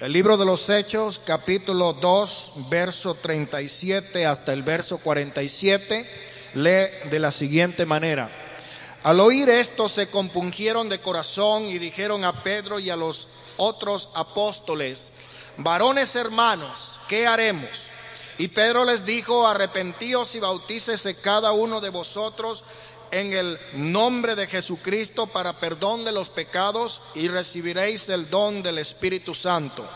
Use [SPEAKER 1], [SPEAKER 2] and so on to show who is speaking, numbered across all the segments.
[SPEAKER 1] El libro de los Hechos, capítulo 2, verso 37 hasta el verso 47, lee de la siguiente manera. Al oír esto se compungieron de corazón y dijeron a Pedro y a los otros apóstoles, varones hermanos, ¿qué haremos? Y Pedro les dijo, arrepentíos y bautícese cada uno de vosotros en el nombre de Jesucristo para perdón de los pecados y recibiréis el don del Espíritu Santo.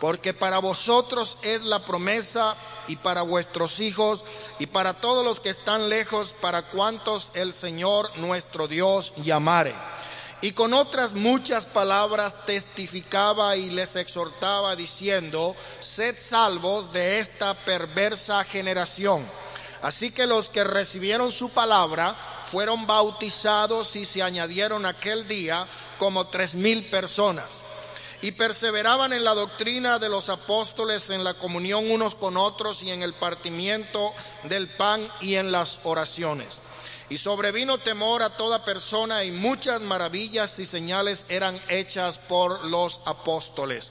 [SPEAKER 1] Porque para vosotros es la promesa y para vuestros hijos y para todos los que están lejos, para cuantos el Señor nuestro Dios llamare. Y con otras muchas palabras testificaba y les exhortaba diciendo, sed salvos de esta perversa generación. Así que los que recibieron su palabra fueron bautizados y se añadieron aquel día como tres mil personas. Y perseveraban en la doctrina de los apóstoles, en la comunión unos con otros y en el partimiento del pan y en las oraciones. Y sobrevino temor a toda persona y muchas maravillas y señales eran hechas por los apóstoles.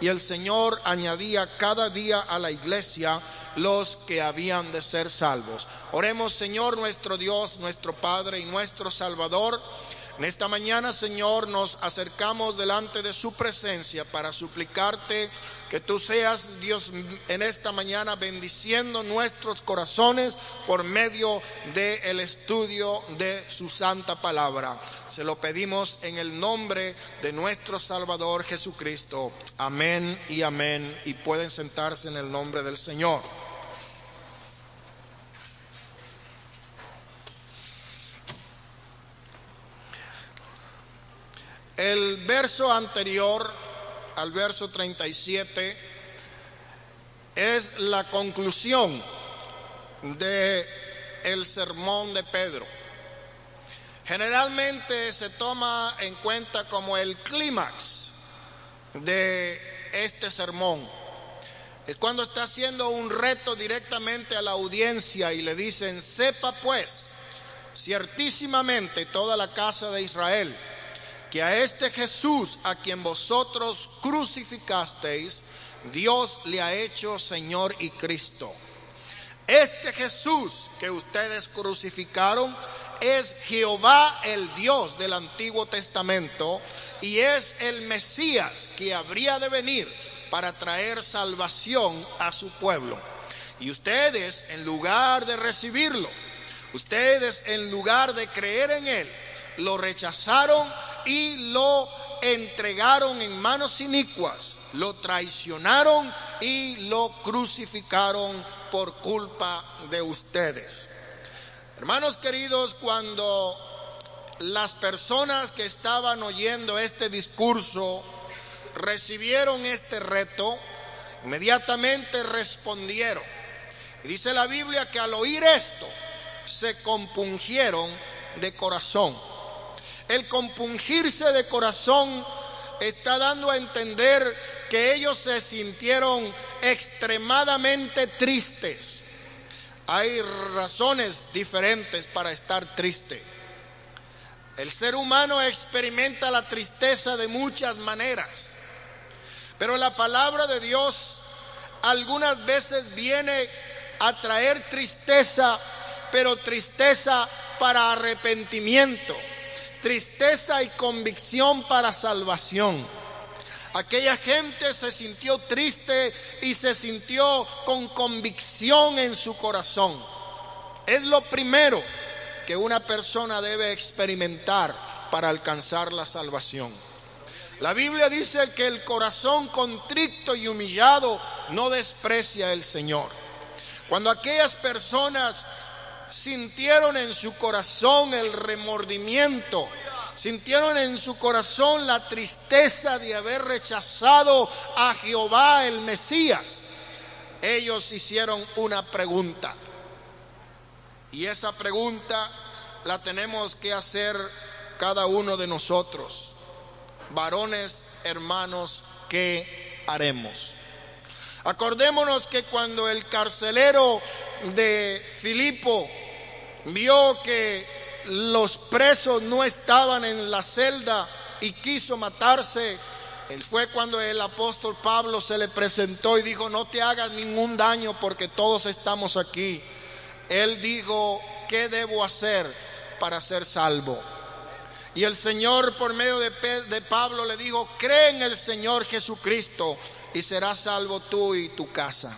[SPEAKER 1] y el Señor añadía cada día a la iglesia los que habían de ser salvos. Oremos, Señor nuestro Dios, nuestro Padre y nuestro Salvador. En esta mañana, Señor, nos acercamos delante de su presencia para suplicarte que tú seas, Dios, en esta mañana bendiciendo nuestros corazones por medio del estudio de su santa palabra. Se lo pedimos en el nombre de nuestro Salvador Jesucristo. Amén y amén. Y pueden sentarse en el nombre del Señor. El verso anterior al verso 37 es la conclusión de el sermón de Pedro. Generalmente se toma en cuenta como el clímax de este sermón. Es cuando está haciendo un reto directamente a la audiencia y le dicen, sepa pues, ciertísimamente toda la casa de Israel, que a este Jesús a quien vosotros crucificasteis, Dios le ha hecho Señor y Cristo. Este Jesús que ustedes crucificaron es Jehová el Dios del Antiguo Testamento y es el Mesías que habría de venir para traer salvación a su pueblo. Y ustedes, en lugar de recibirlo, ustedes, en lugar de creer en él, lo rechazaron y lo entregaron en manos inicuas, lo traicionaron y lo crucificaron por culpa de ustedes. Hermanos queridos, cuando las personas que estaban oyendo este discurso recibieron este reto, inmediatamente respondieron. Y dice la Biblia que al oír esto se compungieron de corazón. El compungirse de corazón está dando a entender que ellos se sintieron extremadamente tristes. Hay razones diferentes para estar triste. El ser humano experimenta la tristeza de muchas maneras, pero la palabra de Dios algunas veces viene a traer tristeza, pero tristeza para arrepentimiento tristeza y convicción para salvación. Aquella gente se sintió triste y se sintió con convicción en su corazón. Es lo primero que una persona debe experimentar para alcanzar la salvación. La Biblia dice que el corazón contrito y humillado no desprecia el Señor. Cuando aquellas personas sintieron en su corazón el remordimiento, sintieron en su corazón la tristeza de haber rechazado a Jehová el Mesías. ellos hicieron una pregunta. Y esa pregunta la tenemos que hacer cada uno de nosotros. Varones, hermanos, ¿qué haremos? Acordémonos que cuando el carcelero de Filipo vio que los presos no estaban en la celda y quiso matarse, él fue cuando el apóstol Pablo se le presentó y dijo, no te hagas ningún daño porque todos estamos aquí. Él dijo, ¿qué debo hacer para ser salvo? Y el Señor por medio de, de Pablo le dijo, cree en el Señor Jesucristo y serás salvo tú y tu casa.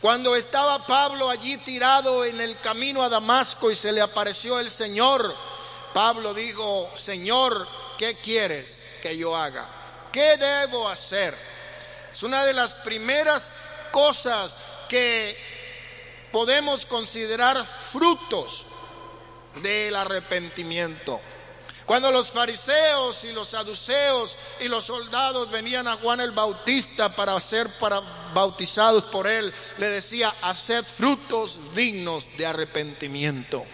[SPEAKER 1] Cuando estaba Pablo allí tirado en el camino a Damasco y se le apareció el Señor, Pablo dijo, Señor, ¿qué quieres que yo haga? ¿Qué debo hacer? Es una de las primeras cosas que podemos considerar frutos del arrepentimiento. Cuando los fariseos y los saduceos y los soldados venían a Juan el Bautista para ser para bautizados por él, le decía, haced frutos dignos de arrepentimiento.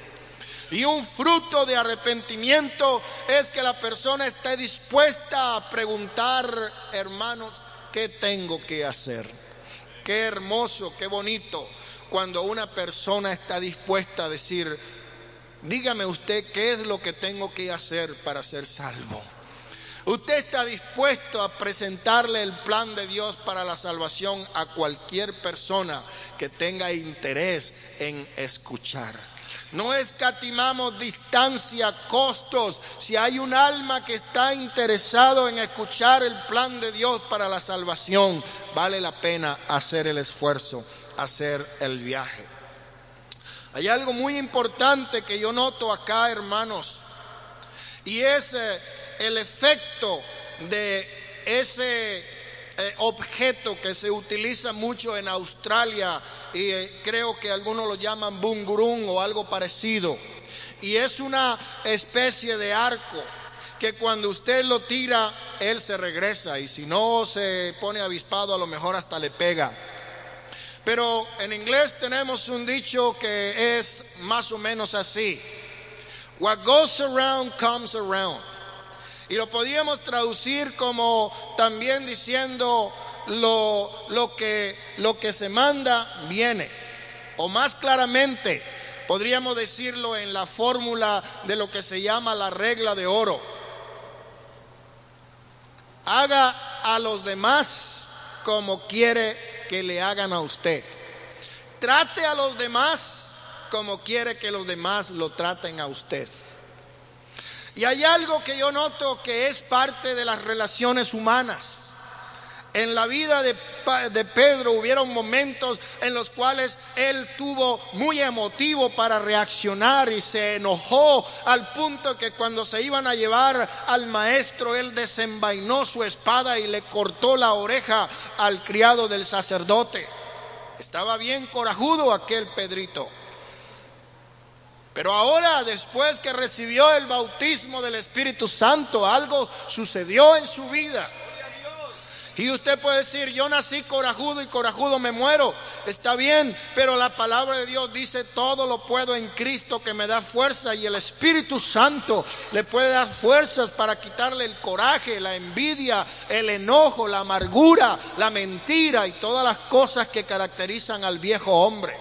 [SPEAKER 1] Y un fruto de arrepentimiento es que la persona esté dispuesta a preguntar, hermanos, ¿qué tengo que hacer? Qué hermoso, qué bonito cuando una persona está dispuesta a decir, dígame usted qué es lo que tengo que hacer para ser salvo. Usted está dispuesto a presentarle el plan de Dios para la salvación a cualquier persona que tenga interés en escuchar. No escatimamos distancia, costos. Si hay un alma que está interesado en escuchar el plan de Dios para la salvación, vale la pena hacer el esfuerzo, hacer el viaje. Hay algo muy importante que yo noto acá, hermanos, y es eh, el efecto de ese eh, objeto que se utiliza mucho en Australia y eh, creo que algunos lo llaman bungurung o algo parecido. Y es una especie de arco que cuando usted lo tira, él se regresa y si no se pone avispado a lo mejor hasta le pega. Pero en inglés tenemos un dicho que es más o menos así. What goes around comes around. Y lo podríamos traducir como también diciendo lo, lo, que, lo que se manda viene. O más claramente, podríamos decirlo en la fórmula de lo que se llama la regla de oro. Haga a los demás como quiere que le hagan a usted. Trate a los demás como quiere que los demás lo traten a usted. Y hay algo que yo noto que es parte de las relaciones humanas. En la vida de, Pedro hubieron momentos en los cuales él tuvo muy emotivo para reaccionar y se enojó al punto que cuando se iban a llevar al maestro, él desenvainó su espada y le cortó la oreja al criado del sacerdote. Estaba bien corajudo aquel Pedrito. Pero ahora, después que recibió el bautismo del Espíritu Santo, algo sucedió en su vida. Y usted puede decir, yo nací corajudo y corajudo me muero. Está bien, pero la palabra de Dios dice, todo lo puedo en Cristo que me da fuerza y el Espíritu Santo le puede dar fuerzas para quitarle el coraje, la envidia, el enojo, la amargura, la mentira y todas las cosas que caracterizan al viejo hombre.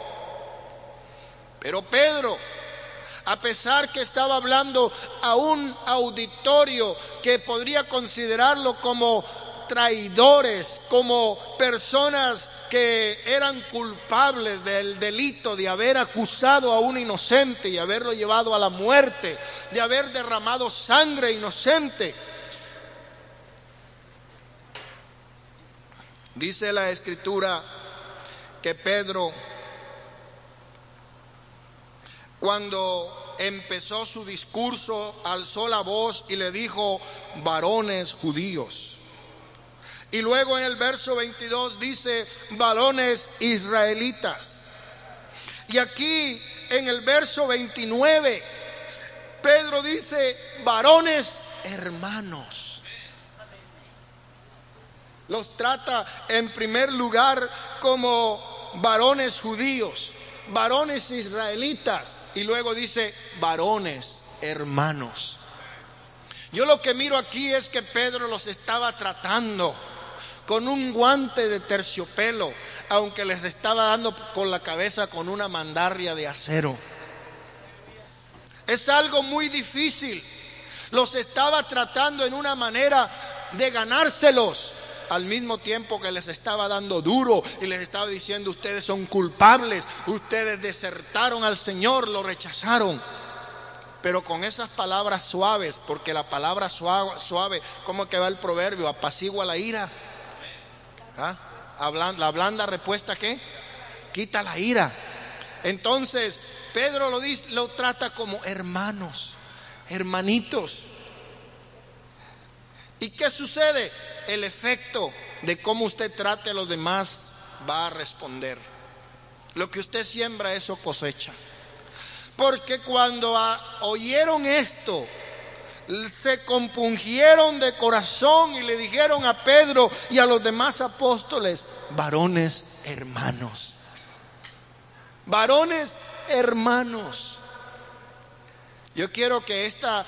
[SPEAKER 1] Pero Pedro a pesar que estaba hablando a un auditorio que podría considerarlo como traidores, como personas que eran culpables del delito de haber acusado a un inocente y haberlo llevado a la muerte, de haber derramado sangre inocente. Dice la escritura que Pedro, cuando empezó su discurso, alzó la voz y le dijo, varones judíos. Y luego en el verso 22 dice, varones israelitas. Y aquí en el verso 29, Pedro dice, varones hermanos. Los trata en primer lugar como varones judíos, varones israelitas, y luego dice varones hermanos. Yo lo que miro aquí es que Pedro los estaba tratando con un guante de terciopelo, aunque les estaba dando con la cabeza con una mandarria de acero. Es algo muy difícil. Los estaba tratando en una manera de ganárselos al mismo tiempo que les estaba dando duro y les estaba diciendo ustedes son culpables, ustedes desertaron al Señor, lo rechazaron. Pero con esas palabras suaves, porque la palabra suave, suave ¿cómo que va el proverbio? Apacigua la ira. ¿Ah? La blanda respuesta qué? Quita la ira. Entonces, Pedro lo, dice, lo trata como hermanos, hermanitos. ¿Y qué sucede? El efecto de cómo usted trate a los demás va a responder. Lo que usted siembra, eso cosecha. Porque cuando oyeron esto, se compungieron de corazón y le dijeron a Pedro y a los demás apóstoles, varones hermanos, varones hermanos. Yo quiero que esta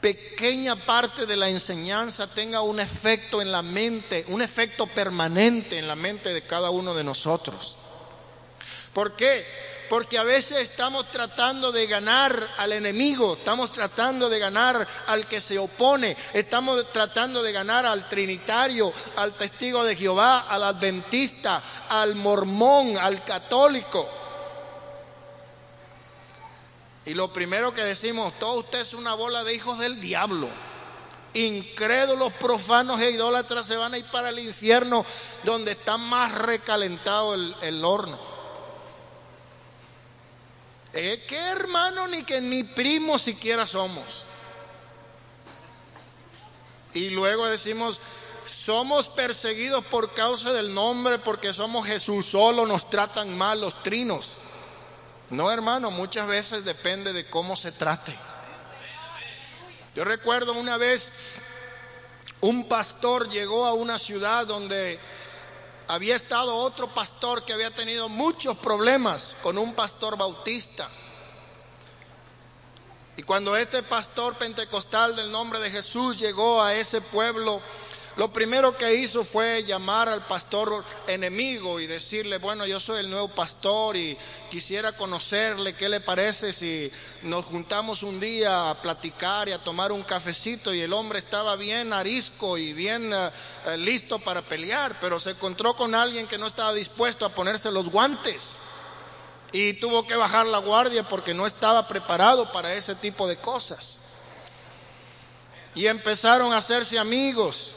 [SPEAKER 1] pequeña parte de la enseñanza tenga un efecto en la mente, un efecto permanente en la mente de cada uno de nosotros. ¿Por qué? Porque a veces estamos tratando de ganar al enemigo, estamos tratando de ganar al que se opone, estamos tratando de ganar al trinitario, al testigo de Jehová, al adventista, al mormón, al católico. Y lo primero que decimos, todo usted es una bola de hijos del diablo. Incrédulos, profanos e idólatras se van a ir para el infierno donde está más recalentado el, horno. Eh, ¿Qué hermano ni que ni primo siquiera somos? Y luego decimos, somos perseguidos por causa del nombre porque somos Jesús, solo nos tratan mal los trinos. No, hermano, muchas veces depende de cómo se trate. Yo recuerdo una vez un pastor llegó a una ciudad donde había estado otro pastor que había tenido muchos problemas con un pastor bautista. Y cuando este pastor pentecostal del nombre de Jesús llegó a ese pueblo, lo primero que hizo fue llamar al pastor enemigo y decirle, bueno, yo soy el nuevo pastor y quisiera conocerle, ¿qué le parece si nos juntamos un día a platicar y a tomar un cafecito? Y el hombre estaba bien arisco y bien eh, eh, listo para pelear, pero se encontró con alguien que no estaba dispuesto a ponerse los guantes y tuvo que bajar la guardia porque no estaba preparado para ese tipo de cosas. Y empezaron a hacerse amigos.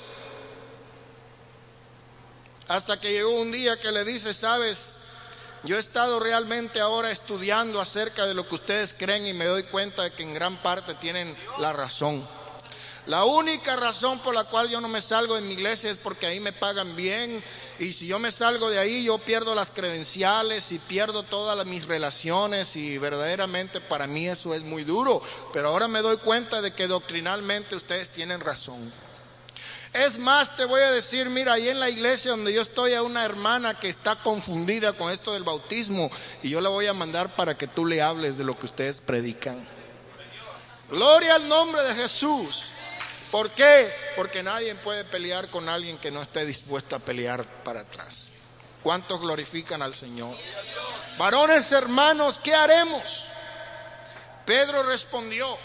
[SPEAKER 1] Hasta que llegó un día que le dice, sabes, yo he estado realmente ahora estudiando acerca de lo que ustedes creen y me doy cuenta de que en gran parte tienen la razón. La única razón por la cual yo no me salgo de mi iglesia es porque ahí me pagan bien y si yo me salgo de ahí yo pierdo las credenciales y pierdo todas mis relaciones y verdaderamente para mí eso es muy duro. Pero ahora me doy cuenta de que doctrinalmente ustedes tienen razón. Es más, te voy a decir, mira, ahí en la iglesia donde yo estoy a una hermana que está confundida con esto del bautismo y yo la voy a mandar para que tú le hables de lo que ustedes predican. Gloria al nombre de Jesús. ¿Por qué? Porque nadie puede pelear con alguien que no esté dispuesto a pelear para atrás. ¿Cuántos glorifican al Señor? Varones hermanos, ¿qué haremos? Pedro respondió.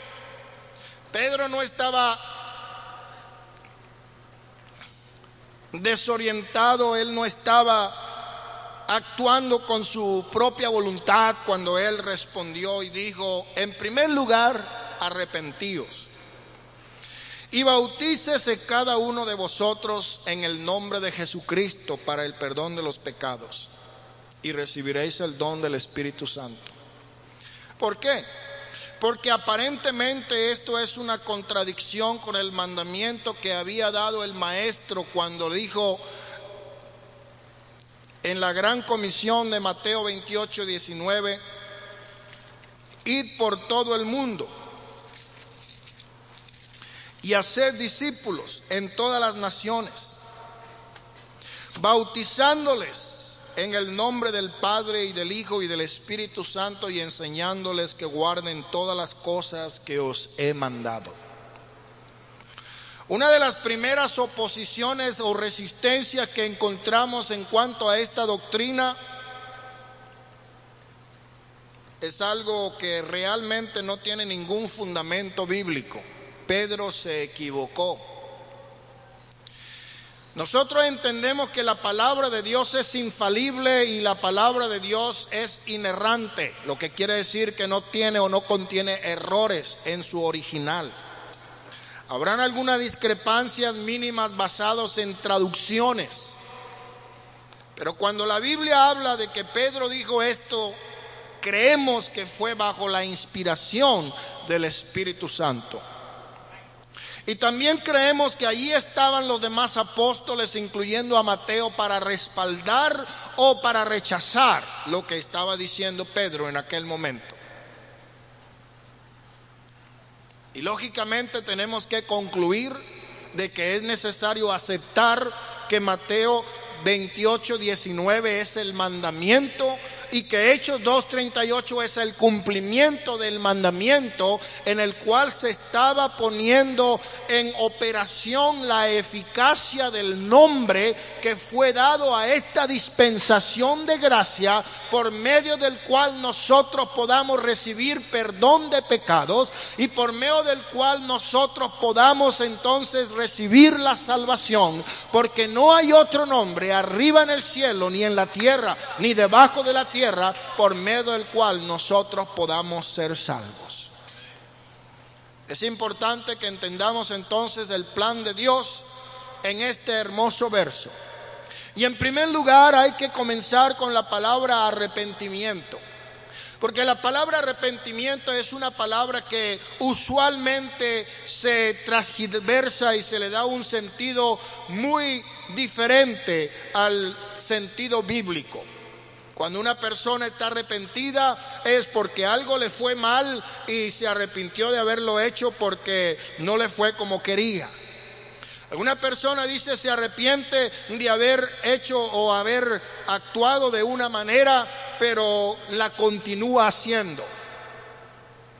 [SPEAKER 1] Pedro no estaba desorientado, él no estaba actuando con su propia voluntad cuando él respondió y dijo, en primer lugar, arrepentíos y bautícese cada uno de vosotros en el nombre de Jesucristo para el perdón de los pecados y recibiréis el don del Espíritu Santo. ¿Por qué? Porque aparentemente esto es una contradicción con el mandamiento que había dado el maestro cuando dijo en la gran comisión de Mateo 28, 19, id por todo el mundo y hacer discípulos en todas las naciones, bautizándoles en el nombre del Padre y del Hijo y del Espíritu Santo y enseñándoles que guarden todas las cosas que os he mandado. Una de las primeras oposiciones o resistencias que encontramos en cuanto a esta doctrina es algo que realmente no tiene ningún fundamento bíblico. Pedro se equivocó. Nosotros entendemos que la palabra de Dios es infalible y la palabra de Dios es inerrante, lo que quiere decir que no tiene o no contiene errores en su original. Habrán algunas discrepancias mínimas basadas en traducciones, pero cuando la Biblia habla de que Pedro dijo esto, creemos que fue bajo la inspiración del Espíritu Santo. Y también creemos que allí estaban los demás apóstoles, incluyendo a Mateo, para respaldar o para rechazar lo que estaba diciendo Pedro en aquel momento. Y lógicamente tenemos que concluir de que es necesario aceptar que Mateo 28, 19 es el mandamiento y que Hechos 2.38 es el cumplimiento del mandamiento en el cual se estaba poniendo en operación la eficacia del nombre que fue dado a esta dispensación de gracia por medio del cual nosotros podamos recibir perdón de pecados y por medio del cual nosotros podamos entonces recibir la salvación porque no hay otro nombre arriba en el cielo ni en la tierra ni debajo de la tierra por medio del cual nosotros podamos ser salvos. Es importante que entendamos entonces el plan de Dios en este hermoso verso. Y en primer lugar hay que comenzar con la palabra arrepentimiento. Porque la palabra arrepentimiento es una palabra que usualmente se transversa y se le da un sentido muy diferente al sentido bíblico. Cuando una persona está arrepentida es porque algo le fue mal y se arrepintió de haberlo hecho porque no le fue como quería. Una persona dice se arrepiente de haber hecho o haber actuado de una manera, pero la continúa haciendo.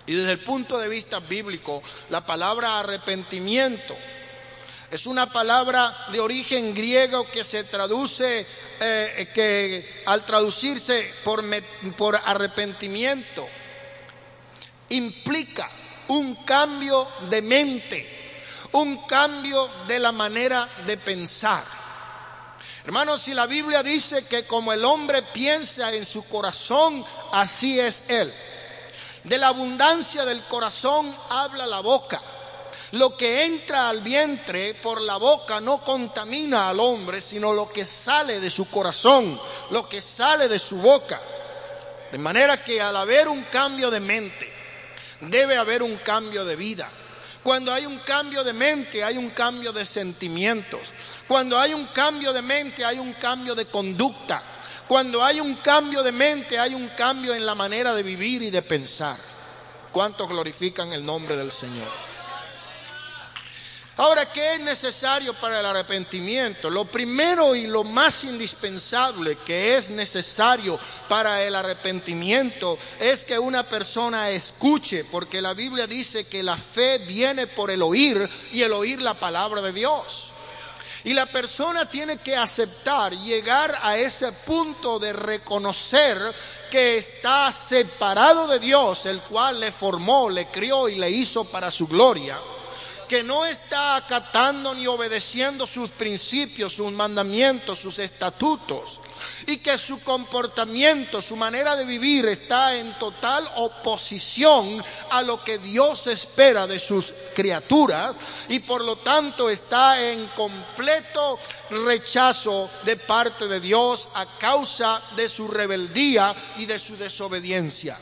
[SPEAKER 1] Y desde el punto de vista bíblico, la palabra arrepentimiento es una palabra de origen griego que se traduce, eh, que al traducirse por, por arrepentimiento, implica un cambio de mente, un cambio de la manera de pensar. Hermanos, si la Biblia dice que como el hombre piensa en su corazón, así es él. De la abundancia del corazón habla la boca. Lo que entra al vientre por la boca no contamina al hombre, sino lo que sale de su corazón, lo que sale de su boca. De manera que al haber un cambio de mente, debe haber un cambio de vida. Cuando hay un cambio de mente, hay un cambio de sentimientos. Cuando hay un cambio de mente, hay un cambio de conducta. Cuando hay un cambio de mente, hay un cambio en la manera de vivir y de pensar. ¿Cuántos glorifican el nombre del Señor? Ahora, ¿qué es necesario para el arrepentimiento? Lo primero y lo más indispensable que es necesario para el arrepentimiento es que una persona escuche, porque la Biblia dice que la fe viene por el oír y el oír la palabra de Dios. Y la persona tiene que aceptar, llegar a ese punto de reconocer que está separado de Dios, el cual le formó, le crió y le hizo para su gloria que no está acatando ni obedeciendo sus principios, sus mandamientos, sus estatutos, y que su comportamiento, su manera de vivir está en total oposición a lo que Dios espera de sus criaturas y por lo tanto está en completo rechazo de parte de Dios a causa de su rebeldía y de su desobediencia.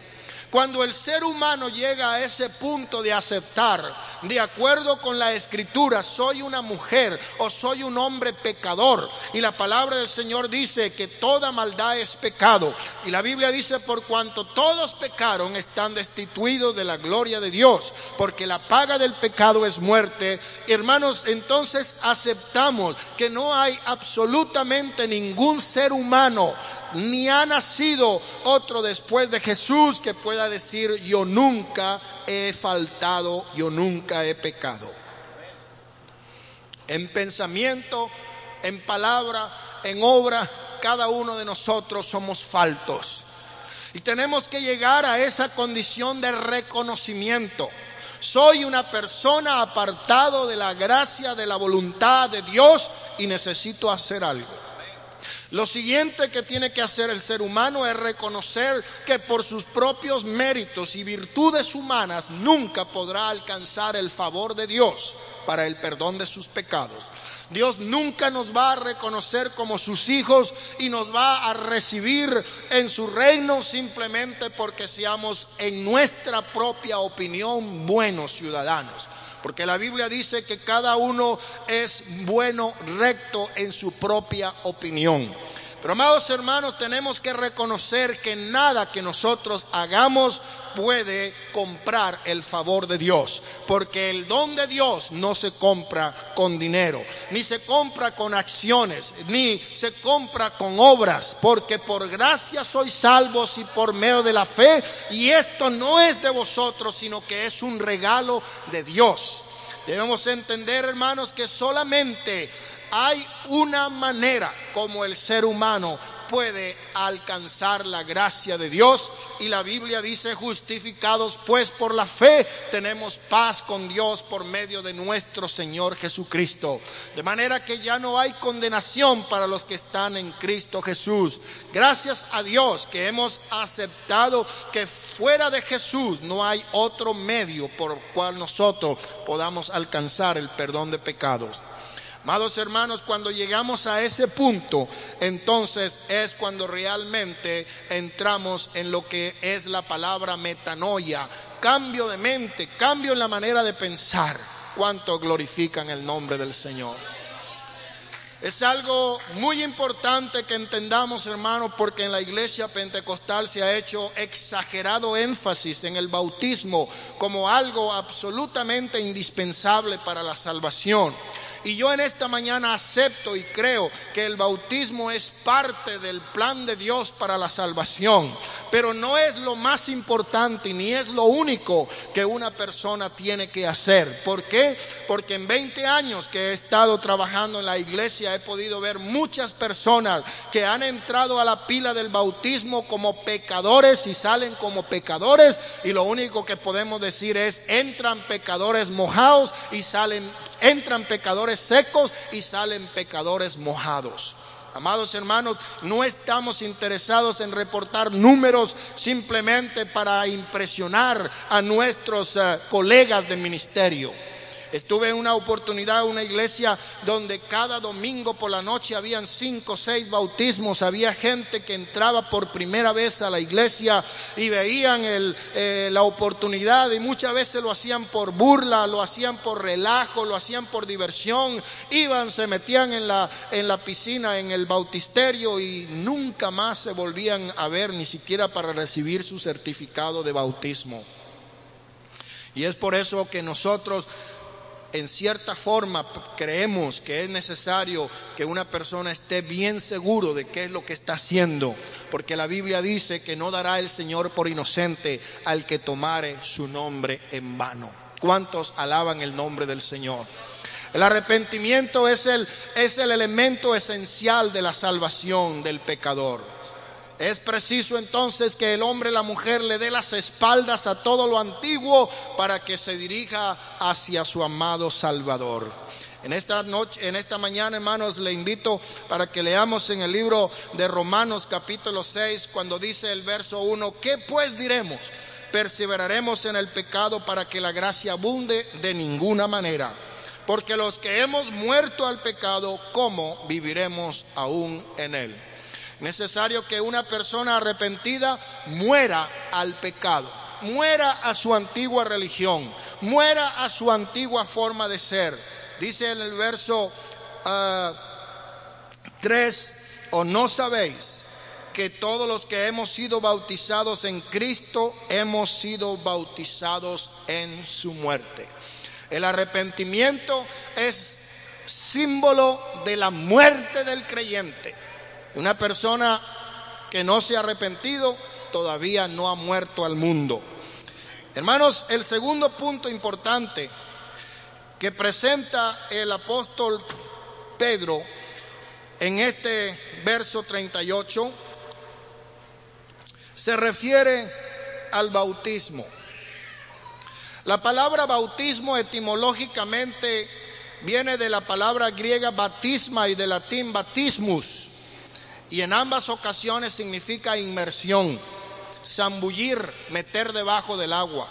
[SPEAKER 1] Cuando el ser humano llega a ese punto de aceptar, de acuerdo con la escritura, soy una mujer o soy un hombre pecador, y la palabra del Señor dice que toda maldad es pecado, y la Biblia dice, por cuanto todos pecaron, están destituidos de la gloria de Dios, porque la paga del pecado es muerte. Hermanos, entonces aceptamos que no hay absolutamente ningún ser humano ni ha nacido otro después de Jesús que pueda decir yo nunca he faltado, yo nunca he pecado. En pensamiento, en palabra, en obra, cada uno de nosotros somos faltos. Y tenemos que llegar a esa condición de reconocimiento. Soy una persona apartado de la gracia, de la voluntad de Dios y necesito hacer algo. Lo siguiente que tiene que hacer el ser humano es reconocer que por sus propios méritos y virtudes humanas nunca podrá alcanzar el favor de Dios para el perdón de sus pecados. Dios nunca nos va a reconocer como sus hijos y nos va a recibir en su reino simplemente porque seamos en nuestra propia opinión buenos ciudadanos. Porque la Biblia dice que cada uno es bueno, recto en su propia opinión. Pero amados hermanos, tenemos que reconocer que nada que nosotros hagamos puede comprar el favor de Dios, porque el don de Dios no se compra con dinero, ni se compra con acciones, ni se compra con obras, porque por gracia sois salvos y por medio de la fe, y esto no es de vosotros, sino que es un regalo de Dios. Debemos entender, hermanos, que solamente hay una manera como el ser humano puede alcanzar la gracia de Dios y la Biblia dice justificados pues por la fe tenemos paz con Dios por medio de nuestro Señor Jesucristo. De manera que ya no hay condenación para los que están en Cristo Jesús. Gracias a Dios que hemos aceptado que fuera de Jesús no hay otro medio por el cual nosotros podamos alcanzar el perdón de pecados. Amados hermanos, cuando llegamos a ese punto, entonces es cuando realmente entramos en lo que es la palabra metanoia, cambio de mente, cambio en la manera de pensar. ¿Cuánto glorifican el nombre del Señor? Es algo muy importante que entendamos, hermanos, porque en la iglesia pentecostal se ha hecho exagerado énfasis en el bautismo como algo absolutamente indispensable para la salvación. Y yo en esta mañana acepto y creo que el bautismo es parte del plan de Dios para la salvación, pero no es lo más importante ni es lo único que una persona tiene que hacer. ¿Por qué? Porque en 20 años que he estado trabajando en la iglesia he podido ver muchas personas que han entrado a la pila del bautismo como pecadores y salen como pecadores y lo único que podemos decir es entran pecadores mojados y salen entran pecadores secos y salen pecadores mojados. Amados hermanos, no estamos interesados en reportar números simplemente para impresionar a nuestros eh, colegas de ministerio. Estuve en una oportunidad una iglesia donde cada domingo por la noche habían cinco o seis bautismos. Había gente que entraba por primera vez a la iglesia y veían eh, la oportunidad y muchas veces lo hacían por burla, lo hacían por relajo, lo hacían por diversión. Iban, se metían en la, en la piscina, en el bautisterio y nunca más se volvían a ver ni siquiera para recibir su certificado de bautismo. Y es por eso que nosotros en cierta forma creemos que es necesario que una persona esté bien seguro de qué es lo que está haciendo, porque la Biblia dice que no dará el Señor por inocente al que tomare su nombre en vano. ¿Cuántos alaban el nombre del Señor? El arrepentimiento es el, es el elemento esencial de la salvación del pecador. Es preciso entonces que el hombre y la mujer le dé las espaldas a todo lo antiguo para que se dirija hacia su amado Salvador. En esta noche, en esta mañana, hermanos, le invito para que leamos en el libro de Romanos capítulo 6 cuando dice el verso 1, ¿qué pues diremos? Perseveraremos en el pecado para que la gracia abunde de ninguna manera. Porque los que hemos muerto al pecado, ¿cómo viviremos aún en él? Necesario que una persona arrepentida muera al pecado, muera a su antigua religión, muera a su antigua forma de ser. Dice en el verso 3, ah, o no sabéis que todos los que hemos sido bautizados en Cristo hemos sido bautizados en su muerte. El arrepentimiento es símbolo de la muerte del creyente. Una persona que no se ha arrepentido todavía no ha muerto al mundo. Hermanos, el segundo punto importante que presenta el apóstol Pedro en este verso 38 se refiere al bautismo. La palabra bautismo etimológicamente viene de la palabra griega batisma y de latín batismus, y en ambas ocasiones significa inmersión, zambullir, meter debajo del agua.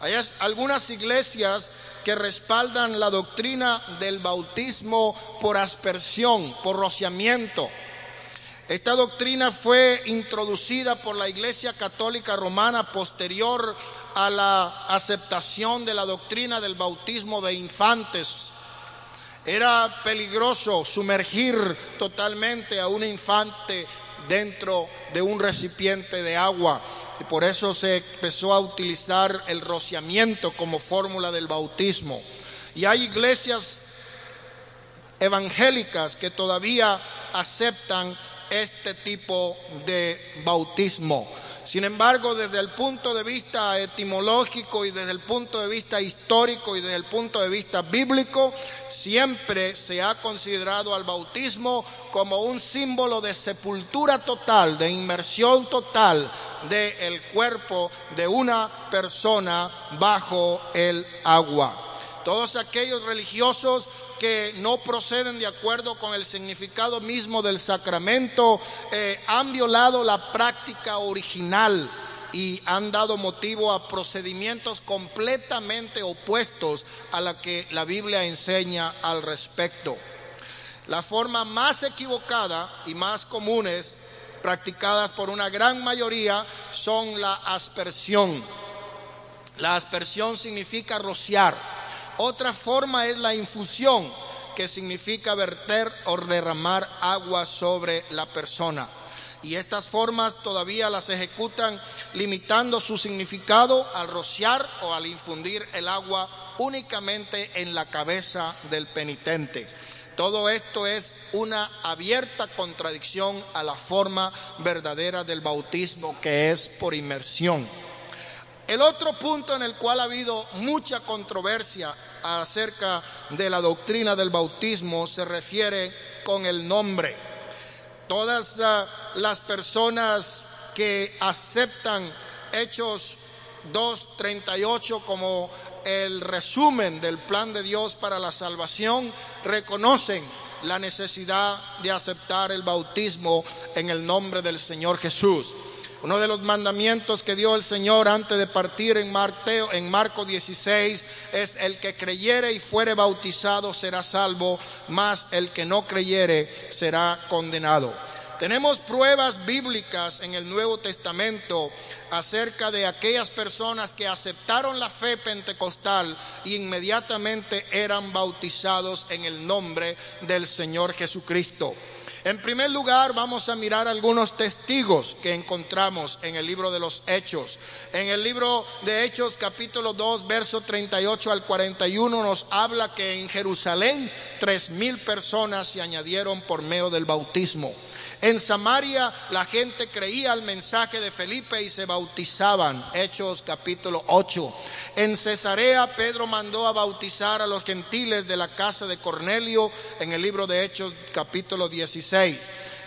[SPEAKER 1] Hay algunas iglesias que respaldan la doctrina del bautismo por aspersión, por rociamiento. Esta doctrina fue introducida por la Iglesia Católica Romana posterior a la aceptación de la doctrina del bautismo de infantes. Era peligroso sumergir totalmente a un infante dentro de un recipiente de agua y por eso se empezó a utilizar el rociamiento como fórmula del bautismo. Y hay iglesias evangélicas que todavía aceptan este tipo de bautismo. Sin embargo, desde el punto de vista etimológico y desde el punto de vista histórico y desde el punto de vista bíblico, siempre se ha considerado al bautismo como un símbolo de sepultura total, de inmersión total del cuerpo de una persona bajo el agua. Todos aquellos religiosos que no proceden de acuerdo con el significado mismo del sacramento eh, han violado la práctica original y han dado motivo a procedimientos completamente opuestos a la que la Biblia enseña al respecto. La forma más equivocada y más comunes practicadas por una gran mayoría son la aspersión. La aspersión significa rociar otra forma es la infusión, que significa verter o derramar agua sobre la persona. Y estas formas todavía las ejecutan limitando su significado al rociar o al infundir el agua únicamente en la cabeza del penitente. Todo esto es una abierta contradicción a la forma verdadera del bautismo que es por inmersión. El otro punto en el cual ha habido mucha controversia acerca de la doctrina del bautismo se refiere con el nombre. Todas ah, las personas que aceptan Hechos 2.38 como el resumen del plan de Dios para la salvación, reconocen la necesidad de aceptar el bautismo en el nombre del Señor Jesús. Uno de los mandamientos que dio el Señor antes de partir en, Marteo, en Marco 16 es el que creyere y fuere bautizado será salvo, mas el que no creyere será condenado. Tenemos pruebas bíblicas en el Nuevo Testamento acerca de aquellas personas que aceptaron la fe pentecostal e inmediatamente eran bautizados en el nombre del Señor Jesucristo. En primer lugar, vamos a mirar algunos testigos que encontramos en el libro de los Hechos. En el libro de Hechos capítulo 2, verso 38 al 41 nos habla que en Jerusalén tres mil personas se añadieron por medio del bautismo. En Samaria la gente creía al mensaje de Felipe y se bautizaban. Hechos capítulo 8. En Cesarea Pedro mandó a bautizar a los gentiles de la casa de Cornelio en el libro de Hechos capítulo 16.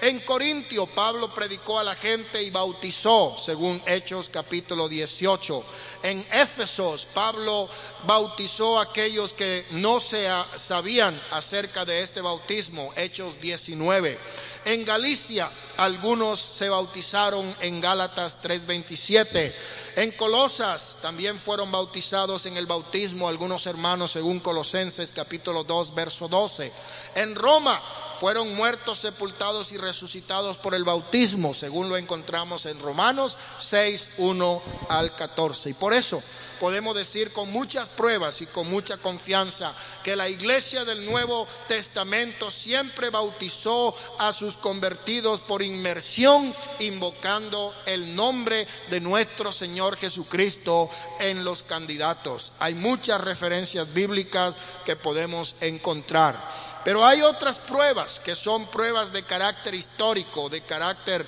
[SPEAKER 1] En Corintio Pablo predicó a la gente y bautizó, según Hechos capítulo 18. En Éfesos Pablo bautizó a aquellos que no se sabían acerca de este bautismo, Hechos 19. En Galicia algunos se bautizaron en Gálatas 3:27. En Colosas también fueron bautizados en el bautismo algunos hermanos según Colosenses capítulo 2 verso 12. En Roma fueron muertos, sepultados y resucitados por el bautismo, según lo encontramos en Romanos 6, 1 al 14. Y por eso podemos decir con muchas pruebas y con mucha confianza que la iglesia del Nuevo Testamento siempre bautizó a sus convertidos por inmersión, invocando el nombre de nuestro Señor Jesucristo en los candidatos. Hay muchas referencias bíblicas que podemos encontrar. Pero hay otras pruebas que son pruebas de carácter histórico, de carácter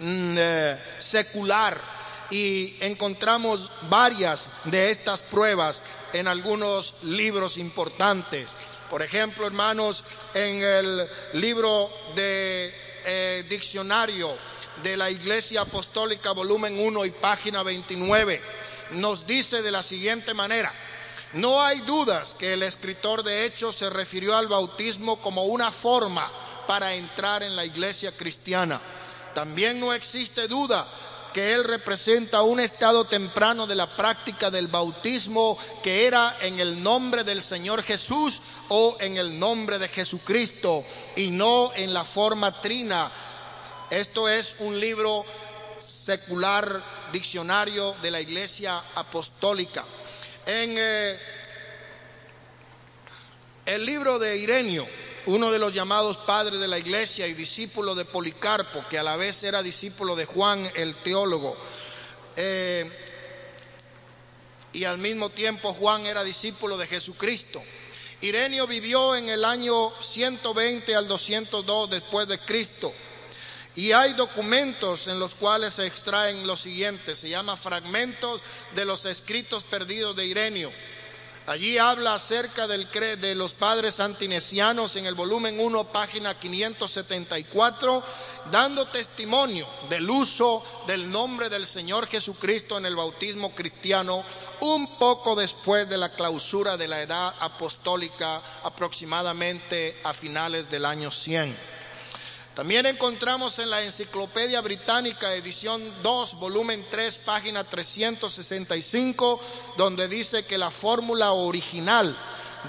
[SPEAKER 1] mm, eh, secular y encontramos varias de estas pruebas en algunos libros importantes. Por ejemplo, hermanos, en el libro de eh, diccionario de la Iglesia Apostólica, volumen 1 y página 29, nos dice de la siguiente manera, no hay dudas que el escritor de Hechos se refirió al bautismo como una forma para entrar en la iglesia cristiana. También no existe duda que él representa un estado temprano de la práctica del bautismo que era en el nombre del Señor Jesús o en el nombre de Jesucristo y no en la forma trina. Esto es un libro secular, diccionario de la Iglesia Apostólica. En eh, el libro de Irenio, uno de los llamados padres de la iglesia y discípulo de Policarpo, que a la vez era discípulo de Juan el teólogo, eh, y al mismo tiempo Juan era discípulo de Jesucristo. Irenio vivió en el año 120 al 202 después de Cristo. Y hay documentos en los cuales se extraen lo siguiente, se llama fragmentos de los escritos perdidos de Irenio. Allí habla acerca del, de los padres antinesianos en el volumen 1, página 574, dando testimonio del uso del nombre del Señor Jesucristo en el bautismo cristiano un poco después de la clausura de la edad apostólica, aproximadamente a finales del año 100. También encontramos en la Enciclopedia Británica, edición 2, volumen 3, página 365, donde dice que la fórmula original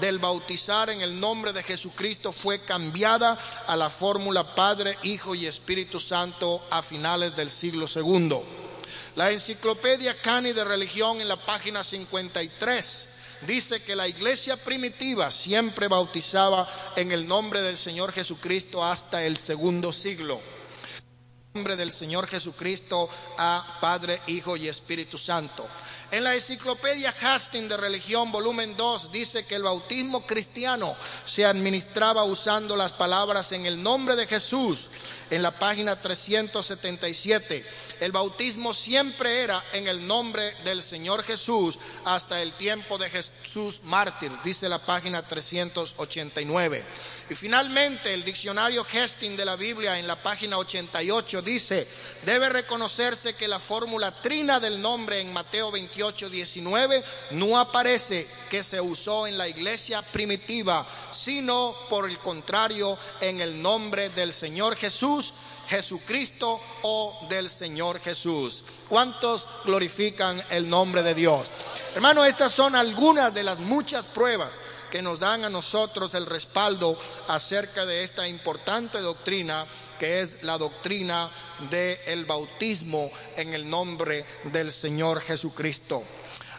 [SPEAKER 1] del bautizar en el nombre de Jesucristo fue cambiada a la fórmula Padre, Hijo y Espíritu Santo a finales del siglo segundo. La Enciclopedia Cani de Religión en la página 53 dice que la iglesia primitiva siempre bautizaba en el nombre del Señor Jesucristo hasta el segundo siglo. En nombre del Señor Jesucristo a Padre, Hijo y Espíritu Santo. En la enciclopedia Hastings de Religión, volumen 2, dice que el bautismo cristiano se administraba usando las palabras en el nombre de Jesús en la página 377. El bautismo siempre era en el nombre del Señor Jesús hasta el tiempo de Jesús mártir, dice la página 389. Y finalmente el diccionario Hesting de la Biblia en la página 88 dice, debe reconocerse que la fórmula trina del nombre en Mateo 28, 19 no aparece que se usó en la iglesia primitiva, sino por el contrario en el nombre del Señor Jesús, Jesucristo o del Señor Jesús. ¿Cuántos glorifican el nombre de Dios? Hermano, estas son algunas de las muchas pruebas que nos dan a nosotros el respaldo acerca de esta importante doctrina que es la doctrina del bautismo en el nombre del Señor Jesucristo.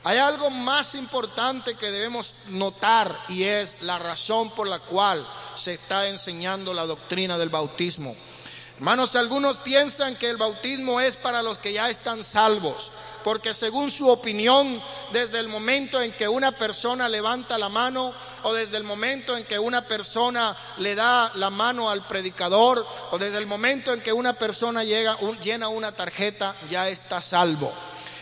[SPEAKER 1] Hay algo más importante que debemos notar y es la razón por la cual se está enseñando la doctrina del bautismo. Hermanos, algunos piensan que el bautismo es para los que ya están salvos, porque según su opinión, desde el momento en que una persona levanta la mano o desde el momento en que una persona le da la mano al predicador o desde el momento en que una persona llega, llena una tarjeta, ya está salvo.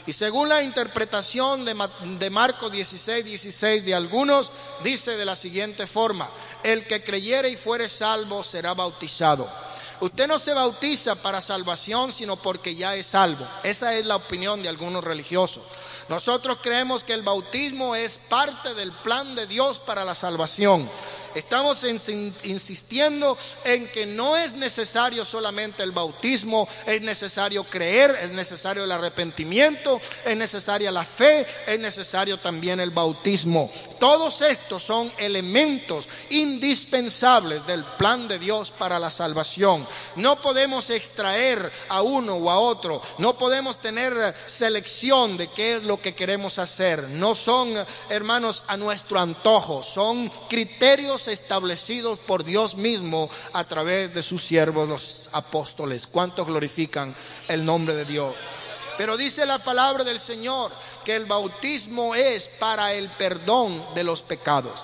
[SPEAKER 1] Y según la interpretación de, de Marcos 16, 16 de algunos, dice de la siguiente forma, el que creyere y fuere salvo será bautizado. Usted no se bautiza para salvación, sino porque ya es salvo. Esa es la opinión de algunos religiosos. Nosotros creemos que el bautismo es parte del plan de Dios para la salvación. Estamos insistiendo en que no es necesario solamente el bautismo, es necesario creer, es necesario el arrepentimiento, es necesaria la fe, es necesario también el bautismo. Todos estos son elementos indispensables del plan de Dios para la salvación. No podemos extraer a uno o a otro, no podemos tener selección de qué es lo que queremos hacer. No son, hermanos, a nuestro antojo, son criterios establecidos por Dios mismo a través de sus siervos, los apóstoles. ¿Cuántos glorifican el nombre de Dios? Pero dice la palabra del Señor que el bautismo es para el perdón de los pecados.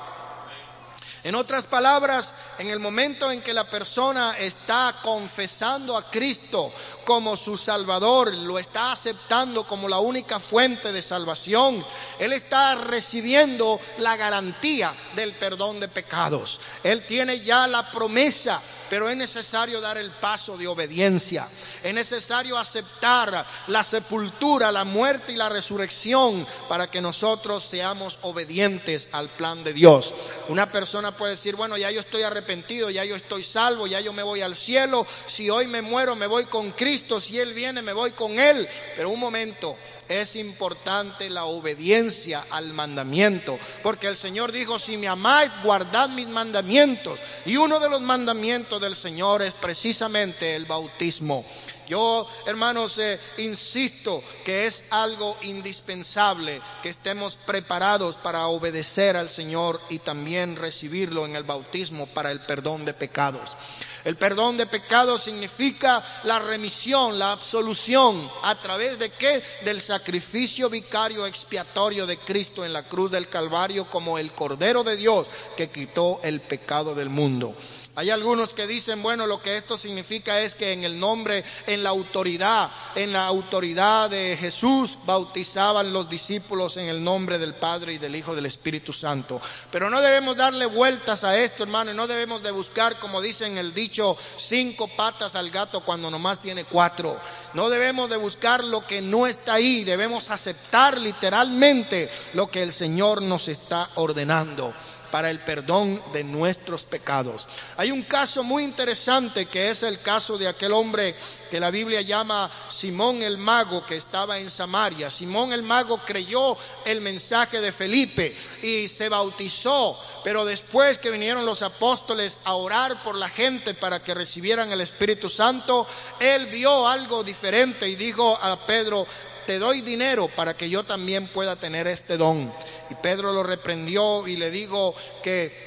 [SPEAKER 1] En otras palabras, en el momento en que la persona está confesando a Cristo como su Salvador, lo está aceptando como la única fuente de salvación, él está recibiendo la garantía del perdón de pecados. Él tiene ya la promesa pero es necesario dar el paso de obediencia. Es necesario aceptar la sepultura, la muerte y la resurrección para que nosotros seamos obedientes al plan de Dios. Una persona puede decir, bueno, ya yo estoy arrepentido, ya yo estoy salvo, ya yo me voy al cielo. Si hoy me muero, me voy con Cristo. Si Él viene, me voy con Él. Pero un momento, es importante la obediencia al mandamiento, porque el Señor dijo, si me amáis, guardad mis mandamientos. Y uno de los mandamientos del Señor es precisamente el bautismo. Yo, hermanos, eh, insisto que es algo indispensable que estemos preparados para obedecer al Señor y también recibirlo en el bautismo para el perdón de pecados. El perdón de pecados significa la remisión, la absolución. ¿A través de qué? Del sacrificio vicario expiatorio de Cristo en la cruz del Calvario como el Cordero de Dios que quitó el pecado del mundo. Hay algunos que dicen, bueno, lo que esto significa es que en el nombre, en la autoridad, en la autoridad de Jesús, bautizaban los discípulos en el nombre del Padre y del Hijo del Espíritu Santo. Pero no debemos darle vueltas a esto, hermano, y no debemos de buscar, como dicen el dicho, cinco patas al gato cuando nomás tiene cuatro. No debemos de buscar lo que no está ahí, debemos aceptar literalmente lo que el Señor nos está ordenando para el perdón de nuestros pecados. Hay un caso muy interesante que es el caso de aquel hombre que la Biblia llama Simón el mago que estaba en Samaria. Simón el mago creyó el mensaje de Felipe y se bautizó, pero después que vinieron los apóstoles a orar por la gente para que recibieran el Espíritu Santo, él vio algo diferente y dijo a Pedro, te doy dinero para que yo también pueda tener este don. Y Pedro lo reprendió y le dijo que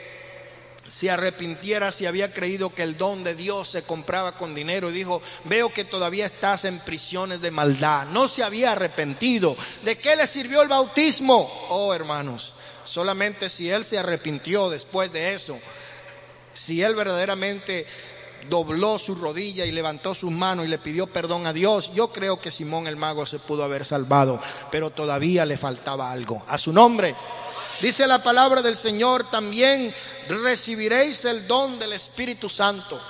[SPEAKER 1] se arrepintiera si había creído que el don de Dios se compraba con dinero. Y dijo, veo que todavía estás en prisiones de maldad. No se había arrepentido. ¿De qué le sirvió el bautismo? Oh, hermanos, solamente si él se arrepintió después de eso. Si él verdaderamente dobló su rodilla y levantó sus manos y le pidió perdón a Dios, yo creo que Simón el mago se pudo haber salvado, pero todavía le faltaba algo. A su nombre. Dice la palabra del Señor, también recibiréis el don del Espíritu Santo.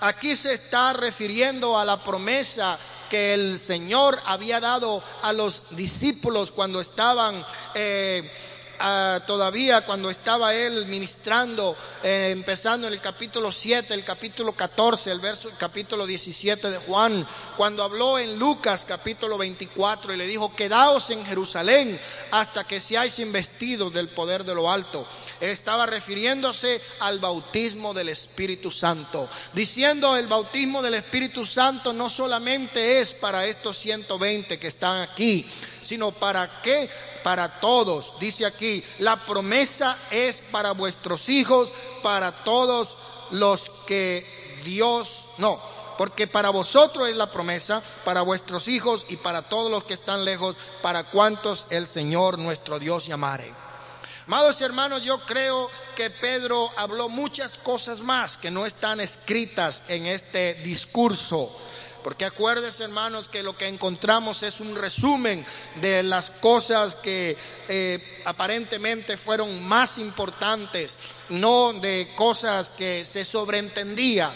[SPEAKER 1] Aquí se está refiriendo a la promesa que el Señor había dado a los discípulos cuando estaban... Eh, todavía cuando estaba él ministrando, eh, empezando en el capítulo 7, el capítulo 14, el verso, el capítulo 17 de Juan, cuando habló en Lucas capítulo 24 y le dijo, quedaos en Jerusalén hasta que seáis investidos del poder de lo alto. Estaba refiriéndose al bautismo del Espíritu Santo, diciendo el bautismo del Espíritu Santo no solamente es para estos 120 que están aquí, sino para qué para todos. Dice aquí, la promesa es para vuestros hijos, para todos los que Dios, no, porque para vosotros es la promesa, para vuestros hijos y para todos los que están lejos, para cuantos el Señor nuestro Dios llamare. Amados hermanos, yo creo que Pedro habló muchas cosas más que no están escritas en este discurso porque acuérdense, hermanos, que lo que encontramos es un resumen de las cosas que eh, aparentemente fueron más importantes, no de cosas que se sobreentendía.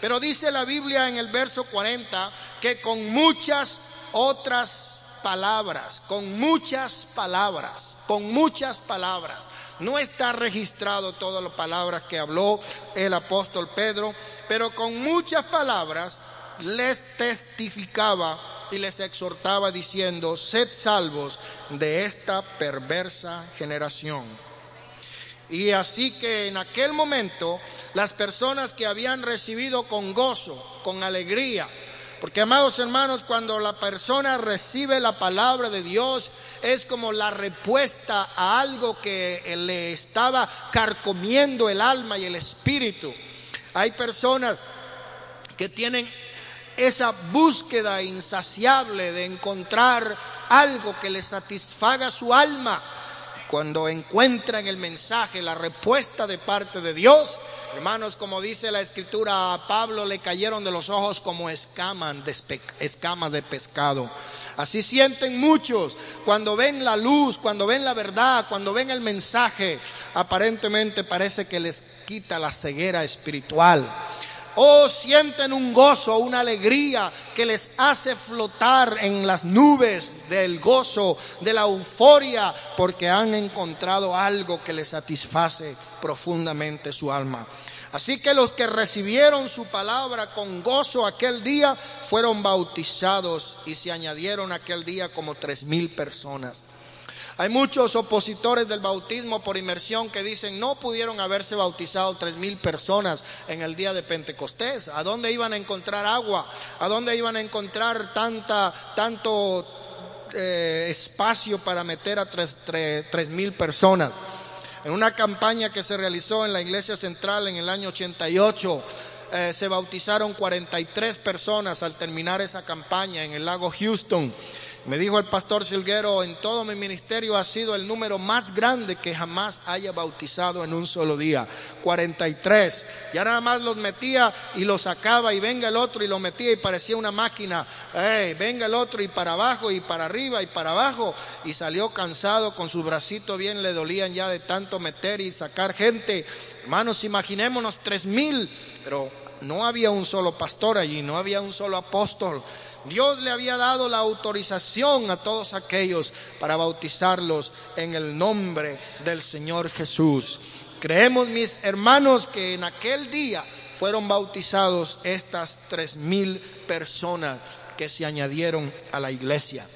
[SPEAKER 1] Pero dice la Biblia en el verso 40 que con muchas otras palabras, con muchas palabras, con muchas palabras. No está registrado todas las palabras que habló el apóstol Pedro, pero con muchas palabras les testificaba y les exhortaba diciendo, sed salvos de esta perversa generación. Y así que en aquel momento las personas que habían recibido con gozo, con alegría, porque amados hermanos, cuando la persona recibe la palabra de Dios, es como la respuesta a algo que le estaba carcomiendo el alma y el espíritu. Hay personas que tienen esa búsqueda insaciable de encontrar algo que le satisfaga su alma. cuando encuentran el mensaje, la respuesta de parte de Dios, hermanos, como dice la escritura, a Pablo le cayeron de los ojos como escamas de, escamas de pescado. Así sienten muchos cuando ven la luz, cuando ven la verdad, cuando ven el mensaje. Aparentemente parece que les quita la ceguera espiritual. O sienten un gozo, una alegría que les hace flotar en las nubes del gozo, de la euforia, porque han encontrado algo que les satisface profundamente su alma. Así que los que recibieron su palabra con gozo aquel día fueron bautizados y se añadieron aquel día como tres mil personas. Hay muchos opositores del bautismo por inmersión que dicen no pudieron haberse bautizado tres mil personas en el día de Pentecostés. ¿A dónde iban a encontrar agua? ¿A dónde iban a encontrar tanta, tanto eh, espacio para meter a tres mil personas? En una campaña que se realizó en la iglesia central en el año 88, eh, se bautizaron 43 personas al terminar esa campaña en el lago Houston. Me dijo el pastor Silguero, en todo mi ministerio ha sido el número más grande que jamás haya bautizado en un solo día. 43. Ya nada más los metía y los sacaba y venga el otro y lo metía y parecía una máquina. venga el otro y para abajo y para arriba y para abajo. Y salió cansado con su bracito bien, le dolían ya de tanto meter y sacar gente. Hermanos, imaginémonos tres mil, pero no había un solo pastor allí, no había un solo apóstol. Dios le había dado la autorización a todos aquellos para bautizarlos en el nombre del Señor Jesús. Creemos, mis hermanos, que en aquel día fueron bautizados estas tres mil personas que se añadieron a la iglesia.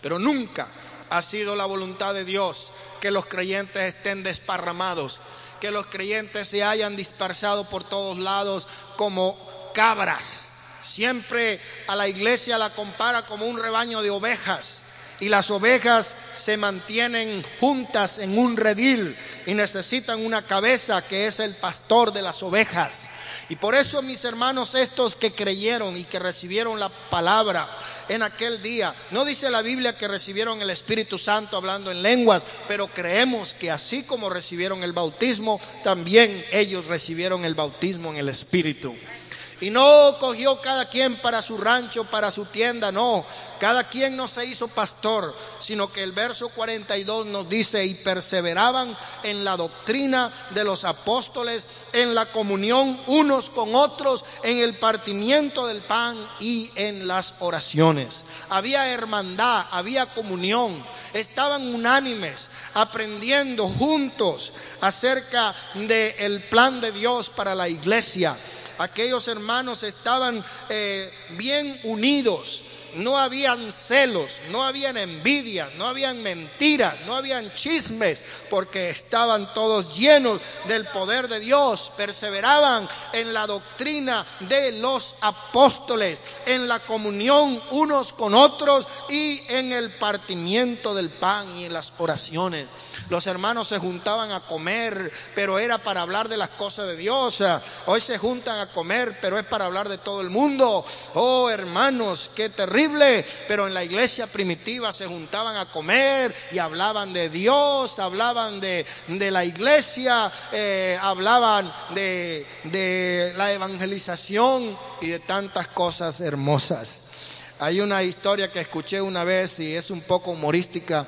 [SPEAKER 1] Pero nunca ha sido la voluntad de Dios que los creyentes estén desparramados, que los creyentes se hayan dispersado por todos lados como cabras Siempre a la iglesia la compara como un rebaño de ovejas y las ovejas se mantienen juntas en un redil y necesitan una cabeza que es el pastor de las ovejas. Y por eso mis hermanos estos que creyeron y que recibieron la palabra en aquel día, no dice la Biblia que recibieron el Espíritu Santo hablando en lenguas, pero creemos que así como recibieron el bautismo, también ellos recibieron el bautismo en el Espíritu. Y no cogió cada quien para su rancho, para su tienda, no. Cada quien no se hizo pastor, sino que el verso 42 nos dice, y perseveraban en la doctrina de los apóstoles, en la comunión unos con otros, en el partimiento del pan y en las oraciones. Había hermandad, había comunión, estaban unánimes, aprendiendo juntos acerca del plan de Dios para la iglesia aquellos hermanos estaban eh, bien unidos. No habían celos, no habían envidia, no habían mentiras, no habían chismes, porque estaban todos llenos del poder de Dios, perseveraban en la doctrina de los apóstoles, en la comunión unos con otros y en el partimiento del pan y en las oraciones. Los hermanos se juntaban a comer, pero era para hablar de las cosas de Dios. Hoy se juntan a comer, pero es para hablar de todo el mundo. Oh, hermanos, qué terrible. Pero en la iglesia primitiva se juntaban a comer y hablaban de Dios, hablaban de, la iglesia, eh, hablaban de, de la evangelización y de tantas cosas hermosas. Hay una historia que escuché una vez y es un poco humorística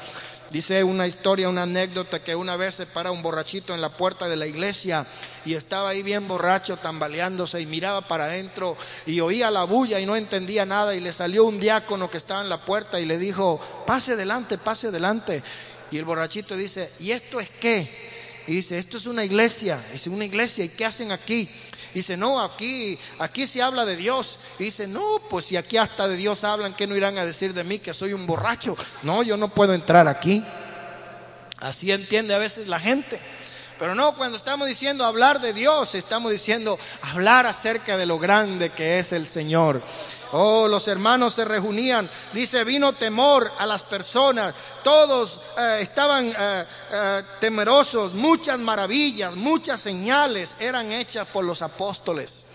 [SPEAKER 1] Dice una historia, una anécdota que una vez se para un borrachito en la puerta de la iglesia y estaba ahí bien borracho, tambaleándose y miraba para adentro y oía la bulla y no entendía nada y le salió un diácono que estaba en la puerta y le dijo, pase adelante, pase adelante. Y el borrachito dice, ¿y esto es qué? Y dice, esto es una iglesia. Dice, una iglesia, ¿y qué hacen aquí? Dice, no, aquí, aquí se habla de Dios. Dice, no, pues si aquí hasta de Dios hablan, ¿qué no irán a decir de mí que soy un borracho? No, yo no puedo entrar aquí. Así entiende a veces la gente. Pero no, cuando estamos diciendo hablar de Dios, estamos diciendo hablar acerca de lo grande que es el Señor. Oh, los hermanos se reunían. Dice, vino temor a las personas. Todos eh, estaban eh, eh, temerosos. Muchas maravillas, muchas señales eran hechas por los apóstoles.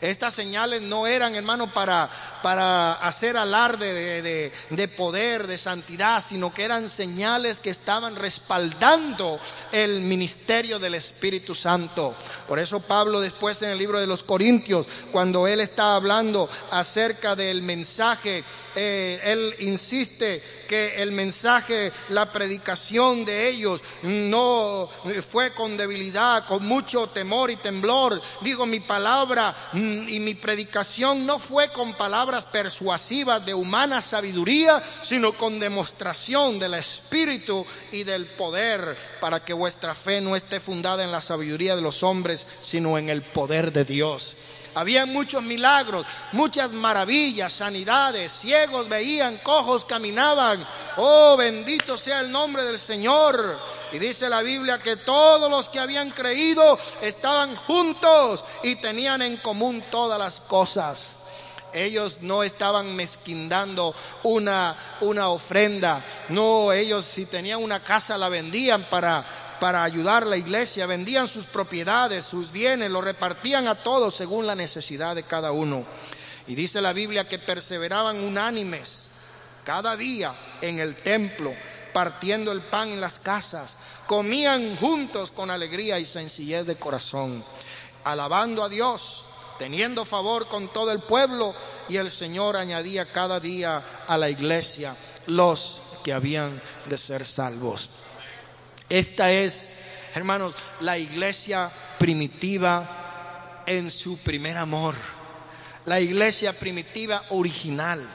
[SPEAKER 1] Estas señales no eran, hermano, para, para hacer alarde de, de poder, de santidad, sino que eran señales que estaban respaldando el ministerio del Espíritu Santo. Por eso Pablo después en el libro de los Corintios, cuando él está hablando acerca del mensaje, eh, él insiste que el mensaje, la predicación de ellos no fue con debilidad, con mucho temor y temblor. Digo, mi palabra mm, y mi predicación no fue con palabras persuasivas de humana sabiduría, sino con demostración del Espíritu y del poder, para que vuestra fe no esté fundada en la sabiduría de los hombres, sino en el poder de Dios. Había muchos milagros, muchas maravillas, sanidades, ciegos veían, cojos caminaban. Oh, bendito sea el nombre del Señor. Y dice la Biblia que todos los que habían creído estaban juntos y tenían en común todas las cosas. Ellos no estaban mezquindando una, una ofrenda. No, ellos si tenían una casa la vendían para para ayudar a la iglesia, vendían sus propiedades, sus bienes, lo repartían a todos según la necesidad de cada uno. Y dice la Biblia que perseveraban unánimes cada día en el templo, partiendo el pan en las casas, comían juntos con alegría y sencillez de corazón, alabando a Dios, teniendo favor con todo el pueblo, y el Señor añadía cada día a la iglesia los que habían de ser salvos. Esta es, hermanos, la iglesia primitiva en su primer amor. La iglesia primitiva original.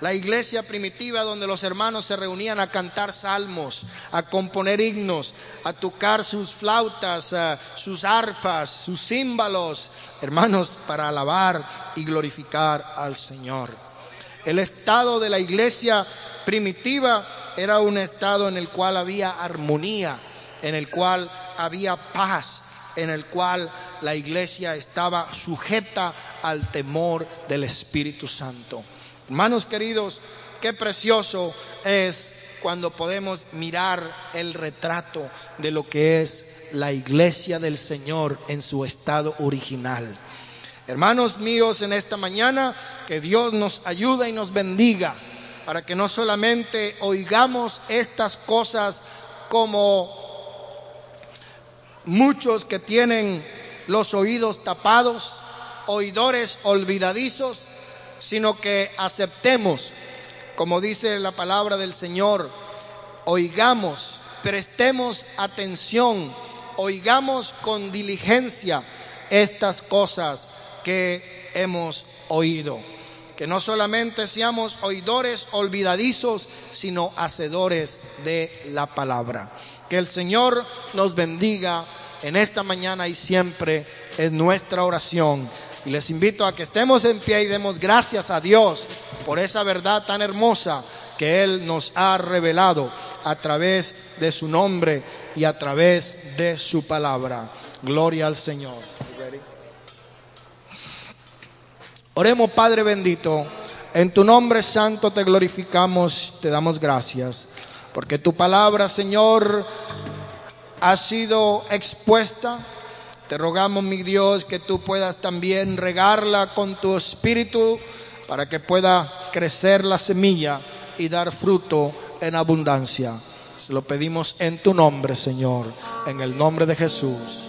[SPEAKER 1] La iglesia primitiva donde los hermanos se reunían a cantar salmos, a componer himnos, a tocar sus flautas, eh, sus arpas, sus címbalos, hermanos, para alabar y glorificar al Señor. El estado de la iglesia primitiva era un estado en el cual había armonía, en el cual había paz, en el cual la iglesia estaba sujeta al temor del Espíritu Santo. Hermanos queridos, qué precioso es cuando podemos mirar el retrato de lo que es la iglesia del Señor en su estado original. Hermanos míos, en esta mañana, que Dios nos ayude y nos bendiga para que no solamente oigamos estas cosas como muchos que tienen los oídos tapados, oidores olvidadizos, sino que aceptemos, como dice la palabra del Señor, oigamos, prestemos atención, oigamos con diligencia estas cosas que hemos oído que no solamente seamos oidores olvidadizos, sino hacedores de la palabra. Que el Señor nos bendiga en esta mañana y siempre es nuestra oración. Y les invito a que estemos en pie y demos gracias a Dios por esa verdad tan hermosa que Él nos ha revelado a través de su nombre y a través de su palabra. Gloria al Señor. Oremos, Padre bendito. En tu nombre santo te glorificamos, te damos gracias, porque tu palabra, Señor, ha sido expuesta. Te rogamos, mi Dios, que tú puedas también regarla con tu espíritu para que pueda crecer la semilla y dar fruto en abundancia. Se lo pedimos en tu nombre, Señor, en el nombre de Jesús.